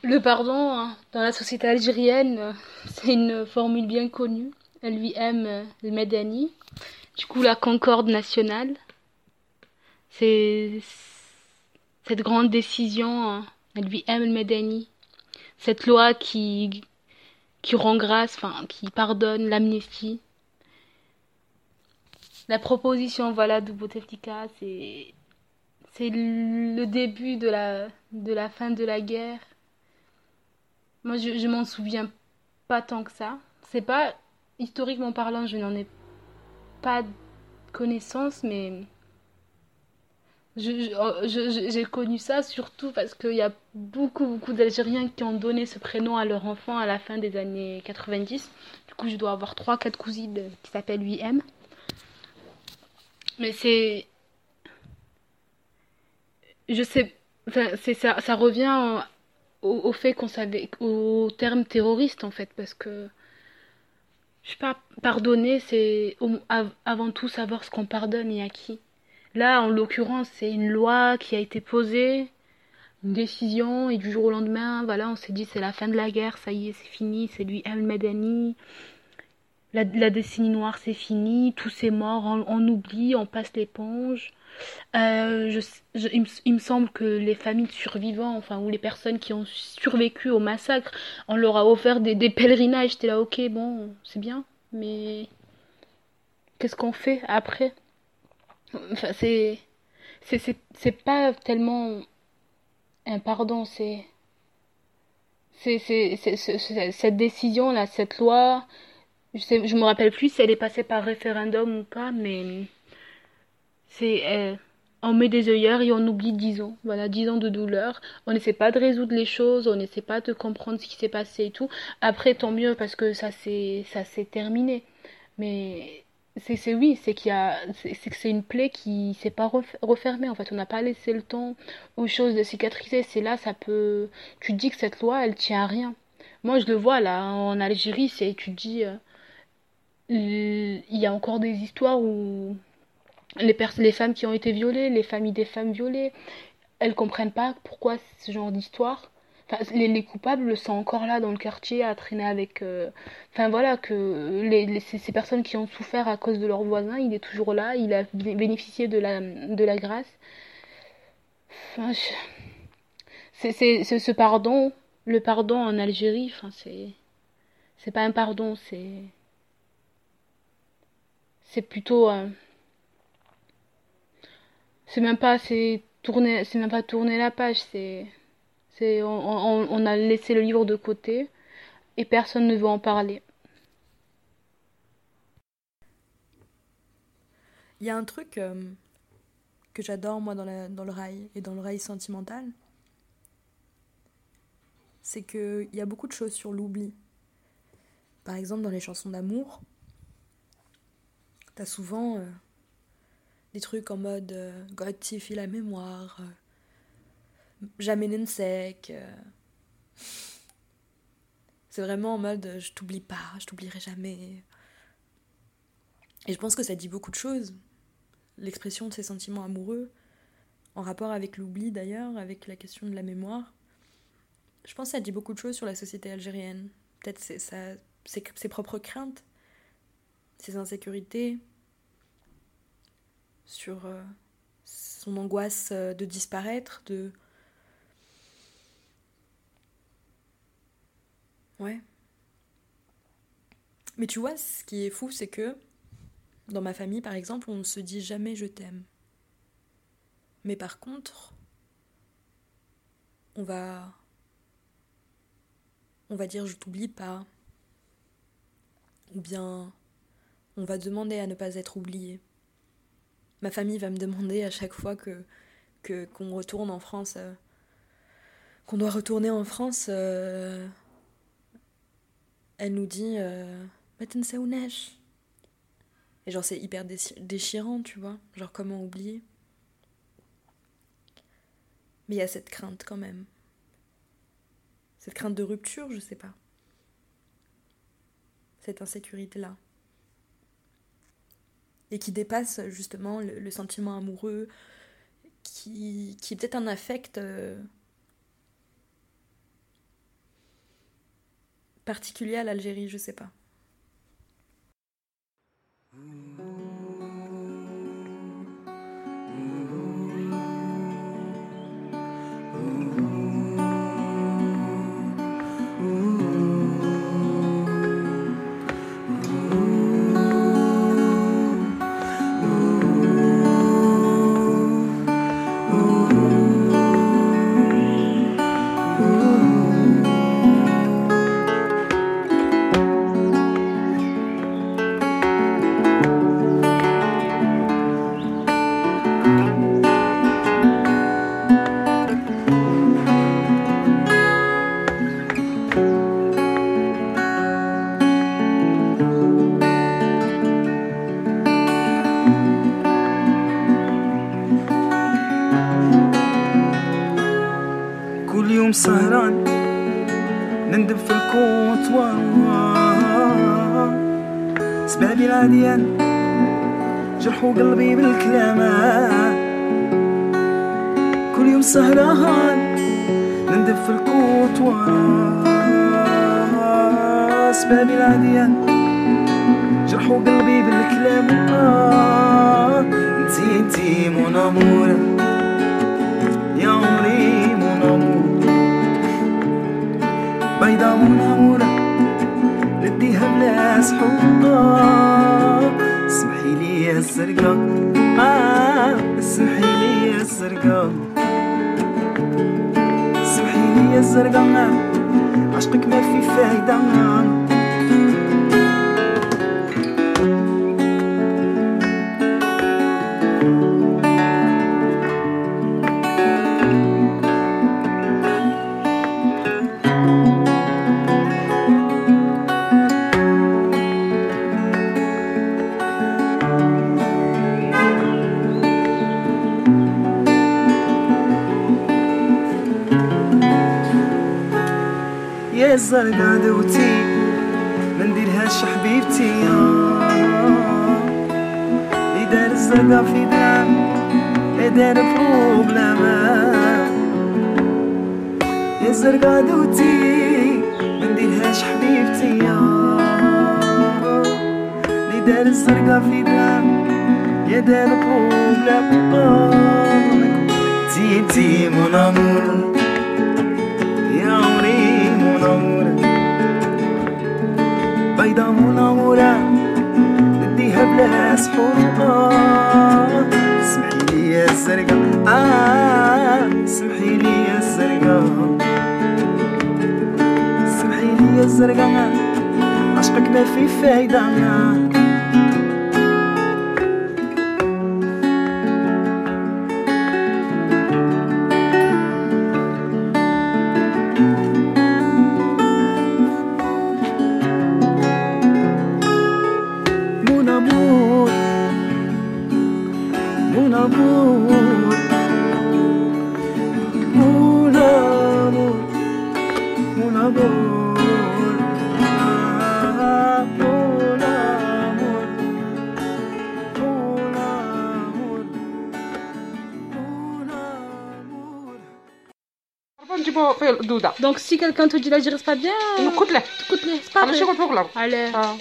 Le pardon, hein, dans la société algérienne, c'est une formule bien connue. Elle lui aime euh, le Medani. Du coup, la concorde nationale. C'est cette grande décision. hein, Elle lui aime le Medani. Cette loi qui, qui rend grâce, enfin, qui pardonne l'amnistie. La proposition, voilà, de Bouteflika, c'est, c'est le début de la, fin de la guerre. Moi, je, je m'en souviens pas tant que ça. C'est pas, historiquement parlant, je n'en ai pas connaissance, mais j'ai connu ça surtout parce qu'il y a beaucoup, beaucoup d'Algériens qui ont donné ce prénom à leur enfant à la fin des années 90. Du coup, je dois avoir 3-4 cousines qui s'appellent 8M. Mais c'est. Je sais. Enfin, ça, ça revient au, au fait qu'on savait. au terme terroriste en fait, parce que. Je sais pas, pardonner, c'est avant tout savoir ce qu'on pardonne et à qui. Là, en l'occurrence, c'est une loi qui a été posée, une décision, et du jour au lendemain, voilà, on s'est dit c'est la fin de la guerre, ça y est, c'est fini, c'est lui El Medani. La, la décennie noire, c'est fini, tout c'est mort, on, oublie, on passe l'éponge. Euh, il, me, semble que les familles de survivants, enfin, ou les personnes qui ont survécu au massacre, on leur a offert des, des pèlerinages. J'étais là, ok, bon, c'est bien, mais qu'est-ce qu'on fait après? Enfin, c'est, c'est, pas tellement un pardon, c'est, c'est, cette décision-là, cette loi, je sais, je me rappelle plus si elle est passée par référendum ou pas, mais c'est, euh, on met des œillères et on oublie dix ans. Voilà, dix ans de douleur. On n'essaie pas de résoudre les choses, on n'essaie pas de comprendre ce qui s'est passé et tout. Après, tant mieux parce que ça s'est terminé. Mais c'est, oui, c'est qu'il y a, c'est, que c'est une plaie qui s'est pas ref- refermée. En fait, on n'a pas laissé le temps aux choses de cicatriser. C'est là, ça peut, tu dis que cette loi, elle tient à rien. Moi, je le vois là, en Algérie, c'est, tu dis, euh, il y a encore des histoires où les, les femmes qui ont été violées, les familles des femmes violées, elles comprennent pas pourquoi ce genre d'histoire. Les, les coupables sont encore là dans le quartier à traîner avec. euh, Enfin voilà, que les, les- ces, personnes qui ont souffert à cause de leur voisin, il est toujours là, il a bé- bénéficié de la, de la grâce. Enfin, je- c'est, ce pardon, le pardon en Algérie, enfin, c'est, c'est pas un pardon, c'est, c'est plutôt, euh, c'est même pas, c'est tourner, c'est même pas tourner la page, c'est, on, a laissé le livre de côté et personne ne veut en parler. Il y a un truc euh, que j'adore, moi, dans, le rail et dans le rail sentimental. C'est qu'il y a beaucoup de choses sur l'oubli. Par exemple, dans les chansons d'amour, t'as souvent euh, des trucs en mode euh, la mémoire, euh, jamais n'ensec. euh. C'est vraiment en mode je t'oublie pas, je t'oublierai jamais. Et je pense que ça dit beaucoup de choses. L'expression de ces sentiments amoureux, en rapport avec l'oubli d'ailleurs, avec la question de la mémoire. Je pense que ça dit beaucoup de choses sur la société algérienne. Peut-être ses, ses propres craintes, ses insécurités, sur euh, son angoisse euh, de disparaître, de... Ouais. Mais tu vois, ce qui est fou, c'est que dans ma famille, par exemple, on ne se dit jamais je t'aime. Mais par contre, on va. On va dire je t'oublie pas. Ou bien on va demander à ne pas être oublié. Ma famille va me demander à chaque fois que qu'on retourne en France, euh, qu'on doit retourner en France, euh, elle nous dit euh, Et genre, c'est hyper déchirant, tu vois. Genre, comment oublier Mais il y a cette crainte quand même. Cette crainte de rupture, je sais pas. Cette insécurité-là. Et qui dépasse justement le, sentiment amoureux, qui, est peut-être un affect. Euh, particulier à l'Algérie, je sais pas. العديان جرحوا قلبي بالكلامات كل يوم سهران نندب في الكوطوار سبابي العديان جرحوا قلبي بالكلامات انتي انتي مون أمور. يا عمري مون أمور. بيضا مون امور نديها بلا سحوطة اسمحي لي يا السرقة. آه اسمحي لي يا السرقة. اسمحي لي يا الزرقاء عشقك ما في فايدة. الزرق عدوتي ما نديرهاش حبيبتي آه. اللي دار الزرقا في دام اللي دار بروبلاما يا الزرقا دوتي ما نديرهاش حبيبتي يا اللي دار الزرقا في دام يا دار بروبلام تي تي مون أمور بيضا مون امورة نديها بلا سحور سمحي لي يا الزرقا آه سمحي لي يا الزرقا سمحي لي يا الزرقا عشقك ما في فايدة موجوده دونك سي كالكان توجد لا جيغيس با بيان نقول له نكت له سبا أنا شغل فوق الأرض علاه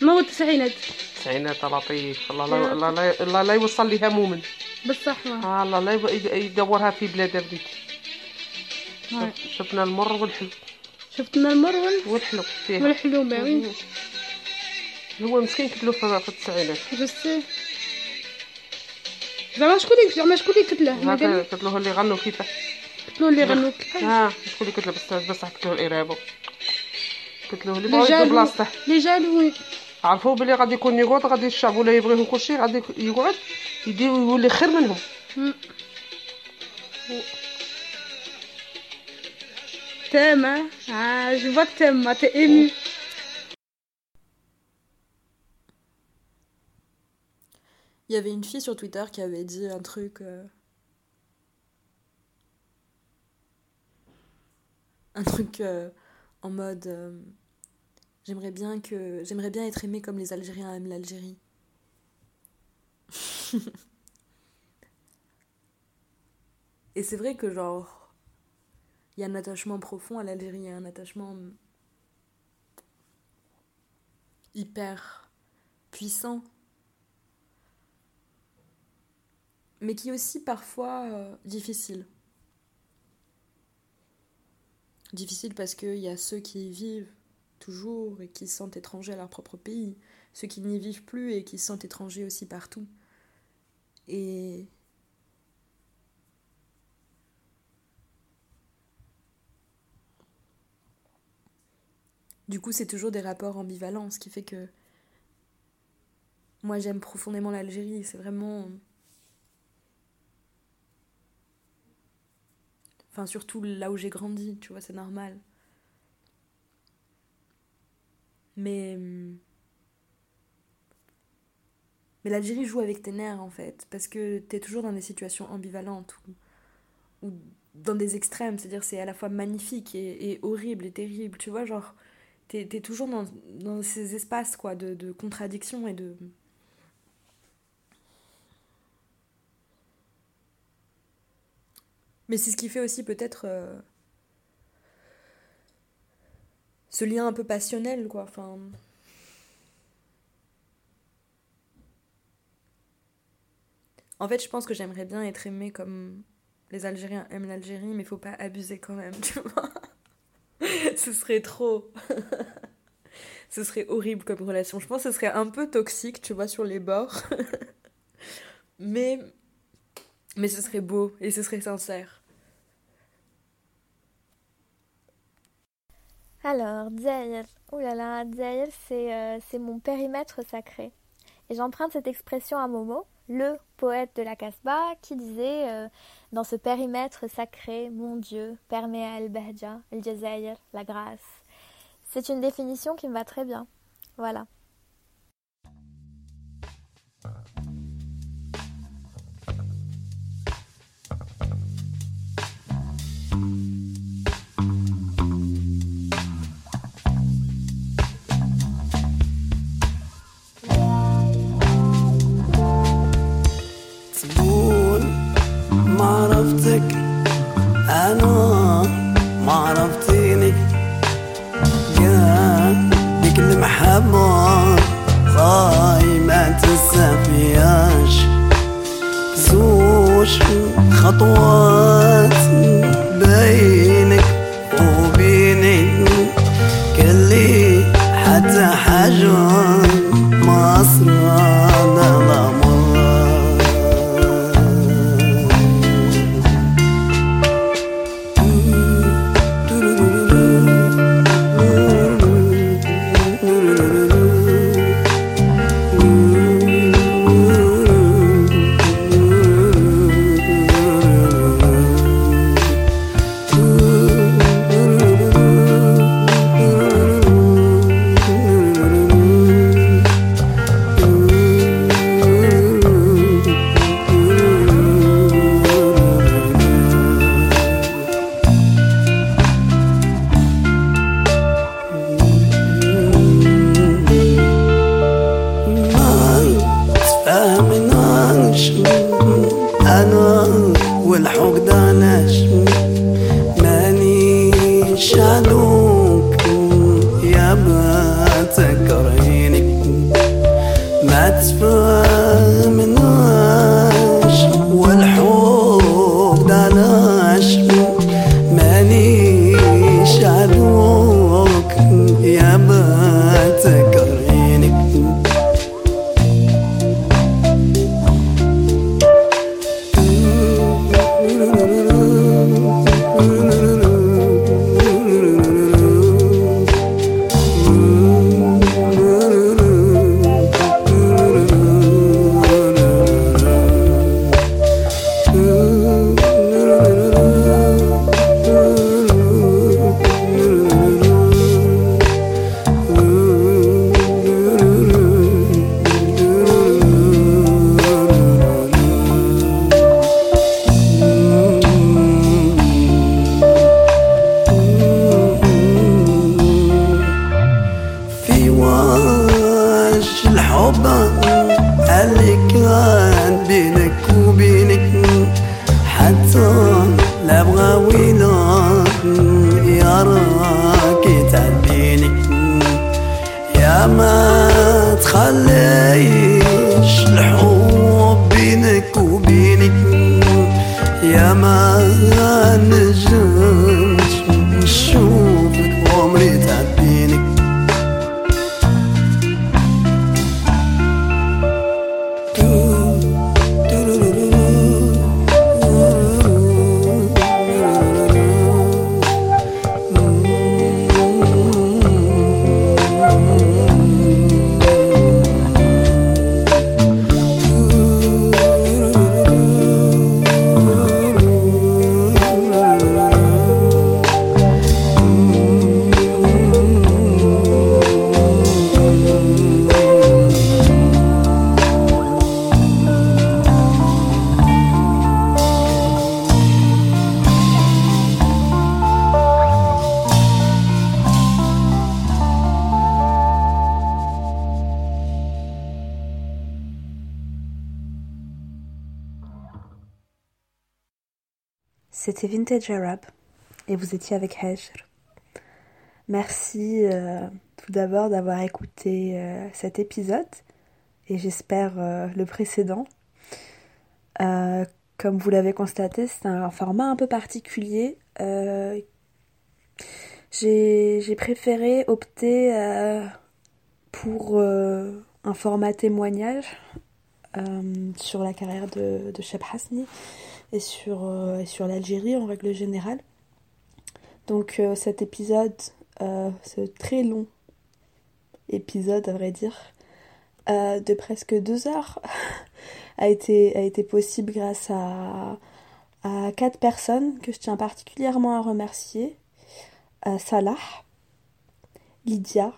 ما هو التسعينات التسعينات لطيف الله الله الله لا يوصل ليها مؤمن بصح ما الله لا يدورها في بلاد بديت شفنا المر والحلو شفتنا المر والحلو فيها والحلو ما وين هو مسكين كتلو في التسعينات جو زعما شكون اللي زعما شكون اللي كتله كتلوه اللي غنوا كيفاش؟ كتلو اللي غنوا اه شكون اللي كتلو بس بس كتلو الارابه كتلو اللي بغاو اللي يدير جالو بلاصته اللي جالو وين عرفوا بلي غادي يكون يقعد غادي الشعب ولا يبغيهم كلشي غادي يقعد يدير يولي خير منهم T'aimes, hein Ah, je vois que t'aimes, moi, t'es ému. Il y avait une fille sur Twitter qui avait dit un truc. euh, Un truc euh, en mode. euh, J'aimerais bien que. J'aimerais bien être aimée comme les Algériens aiment l'Algérie. Et c'est vrai que, genre. Il y a un attachement profond à l'Algérie, un attachement. hyper puissant. mais qui est aussi parfois euh, difficile. Difficile parce qu'il y a ceux qui y vivent toujours et qui se sentent étrangers à leur propre pays, ceux qui n'y vivent plus et qui se sentent étrangers aussi partout. Et du coup, c'est toujours des rapports ambivalents, ce qui fait que moi j'aime profondément l'Algérie, c'est vraiment Enfin, surtout là où j'ai grandi, tu vois, c'est normal. Mais. Mais l'Algérie joue avec tes nerfs, en fait, parce que t'es toujours dans des situations ambivalentes ou, ou dans des extrêmes, c'est-à-dire c'est à la fois magnifique et, horrible et terrible, tu vois, genre, t'es es toujours dans, dans ces espaces, quoi, de, de et de. Mais c'est ce qui fait aussi peut-être euh, ce lien un peu passionnel, quoi. Enfin. En fait, je pense que j'aimerais bien être aimée comme les Algériens aiment l'Algérie, mais faut pas abuser quand même, tu vois. ce serait trop. ce serait horrible comme relation. Je pense que ce serait un peu toxique, tu vois, sur les bords. mais. Mais ce serait beau et ce serait sincère. Alors, là, Dzaïr, c'est euh, c'est mon périmètre sacré. Et j'emprunte cette expression à Momo, le poète de la Casbah, qui disait euh, Dans ce périmètre sacré, mon Dieu, permet al-Bahja, al-Jazaïr, la grâce. C'est une définition qui me va très bien. Voilà. عرفتك. أنا ما عرفتيني. يا ديك المحبة قايمة ما زوج خطوات بين ويلان يا راكي تعبيني يا ما تخلي Et vous étiez avec Hajr. Merci euh, tout d'abord d'avoir écouté euh, cet épisode et j'espère euh, le précédent. Comme vous l'avez constaté, c'est un format un peu particulier. J'ai préféré opter pour un format témoignage sur la carrière de, de Hasni et sur, euh, sur l'Algérie en règle générale. Donc euh, cet épisode, euh, ce très long épisode à vrai dire, de presque deux heures, a été, a été possible grâce à, à quatre personnes que je tiens particulièrement à remercier. Salah, Lydia,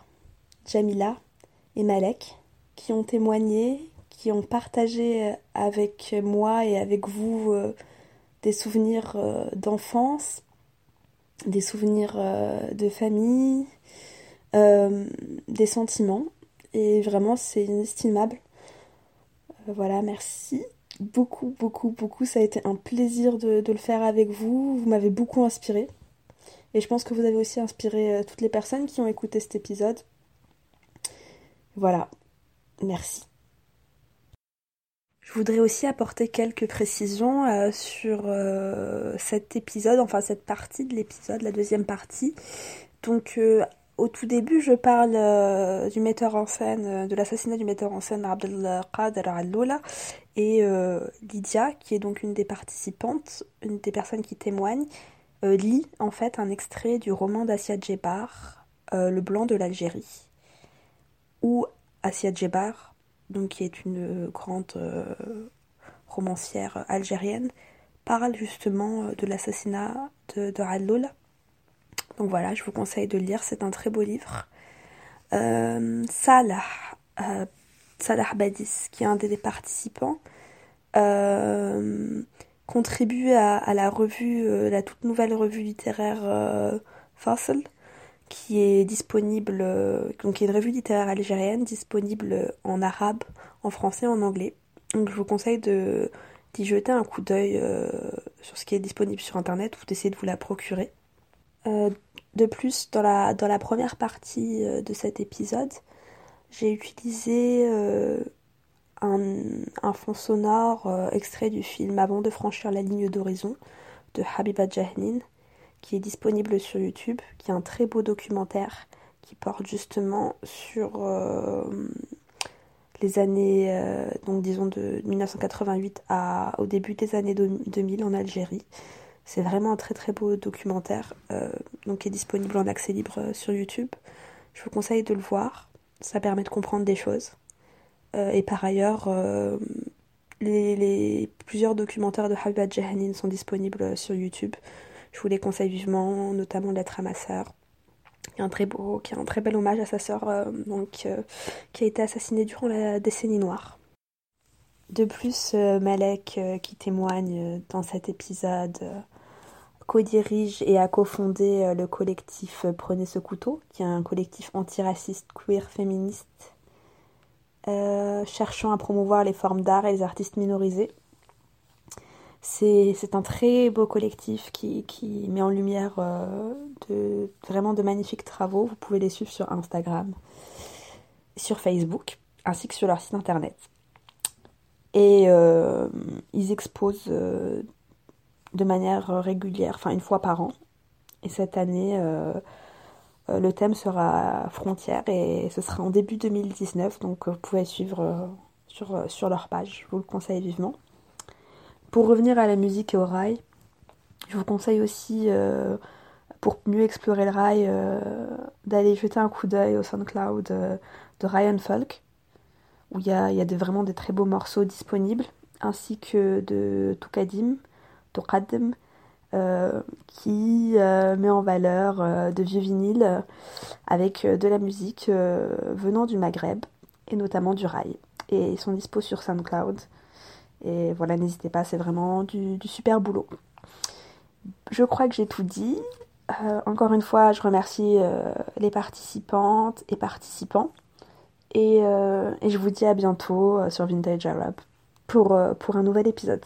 Jamila et Malek, qui ont témoigné, qui ont partagé avec moi et avec vous euh, des souvenirs euh, d'enfance, des souvenirs euh, de famille, euh, des sentiments. Et vraiment, c'est inestimable. Euh, voilà, merci beaucoup, beaucoup, beaucoup. Ça a été un plaisir de, de le faire avec vous. Vous m'avez beaucoup inspiré. Et je pense que vous avez aussi inspiré euh, toutes les personnes qui ont écouté cet épisode. Voilà. Merci. Je voudrais aussi apporter quelques précisions euh, sur euh, cet épisode, enfin cette partie de l'épisode, la deuxième partie. Donc euh, au tout début, je parle du metteur en scène, de l'assassinat du metteur en scène Abdelkader Alloula et Lydia, qui est donc une des participantes, une des personnes qui témoignent, lit en fait un extrait du roman d'Asia Djebar, Le blanc de l'Algérie, où Asia Djebar donc qui est une grande euh, romancière algérienne, parle justement euh, de l'assassinat de, de Donc voilà, je vous conseille de lire, c'est un très beau livre. Euh, Salah, Salah Badis, qui est un des participants, contribue à, la revue, la toute nouvelle revue littéraire Fassel, qui est disponible, euh, donc qui est une revue littéraire algérienne disponible en arabe, en français, en anglais. Donc je vous conseille d'y jeter un coup d'œil euh, sur ce qui est disponible sur internet ou d'essayer de vous la procurer. Euh, de plus, dans la, dans la première partie de cet épisode, j'ai utilisé un, un, fond sonore extrait du film Avant de franchir la ligne d'horizon de Habiba Jahnin qui est disponible sur YouTube, qui est un très beau documentaire qui porte justement sur euh, les années, euh, donc disons de 1988 à, au début des années 2000 en Algérie. C'est vraiment un très très beau documentaire, euh, donc qui est disponible en accès libre sur YouTube. Je vous conseille de le voir, ça permet de comprendre des choses. et par ailleurs, les, plusieurs documentaires de Habibat Jahanin sont disponibles sur YouTube. Je vous les conseille vivement, notamment Lettre à ma sœur, qui est un très beau, qui est un très bel hommage à sa sœur, euh, euh, qui a été assassinée durant la décennie noire. De plus, euh, Malek, qui témoigne dans cet épisode, co-dirige et a cofondé le collectif Prenez ce couteau, qui est un collectif antiraciste, queer, féministe, cherchant à promouvoir les formes d'art et les artistes minorisés. C'est un très beau collectif qui, met en lumière euh, de, vraiment de magnifiques travaux. Vous pouvez les suivre sur Instagram, sur Facebook, ainsi que sur leur site internet. Et euh, ils exposent euh, de manière régulière, enfin une fois par an. Et cette année, le thème sera frontières et ce sera en début 2019. Donc vous pouvez suivre sur leur page. Je vous le conseille vivement. Pour revenir à la musique et au rail, je vous conseille aussi, euh, pour mieux explorer le rail, euh, d'aller jeter un coup d'œil au SoundCloud euh, de Ryan Folk, où il y a, vraiment des très beaux morceaux disponibles, ainsi que de Tukadim, Tukadim, qui met en valeur de vieux vinyles avec de la musique venant du Maghreb, et notamment du rail. Et ils sont dispo sur SoundCloud. Et voilà, n'hésitez pas, c'est vraiment du, super boulot. Je crois que j'ai tout dit. Euh, encore une fois, je remercie euh, les participantes et participants. Et, euh, et, je vous dis à bientôt sur Vintage Arab pour un nouvel épisode.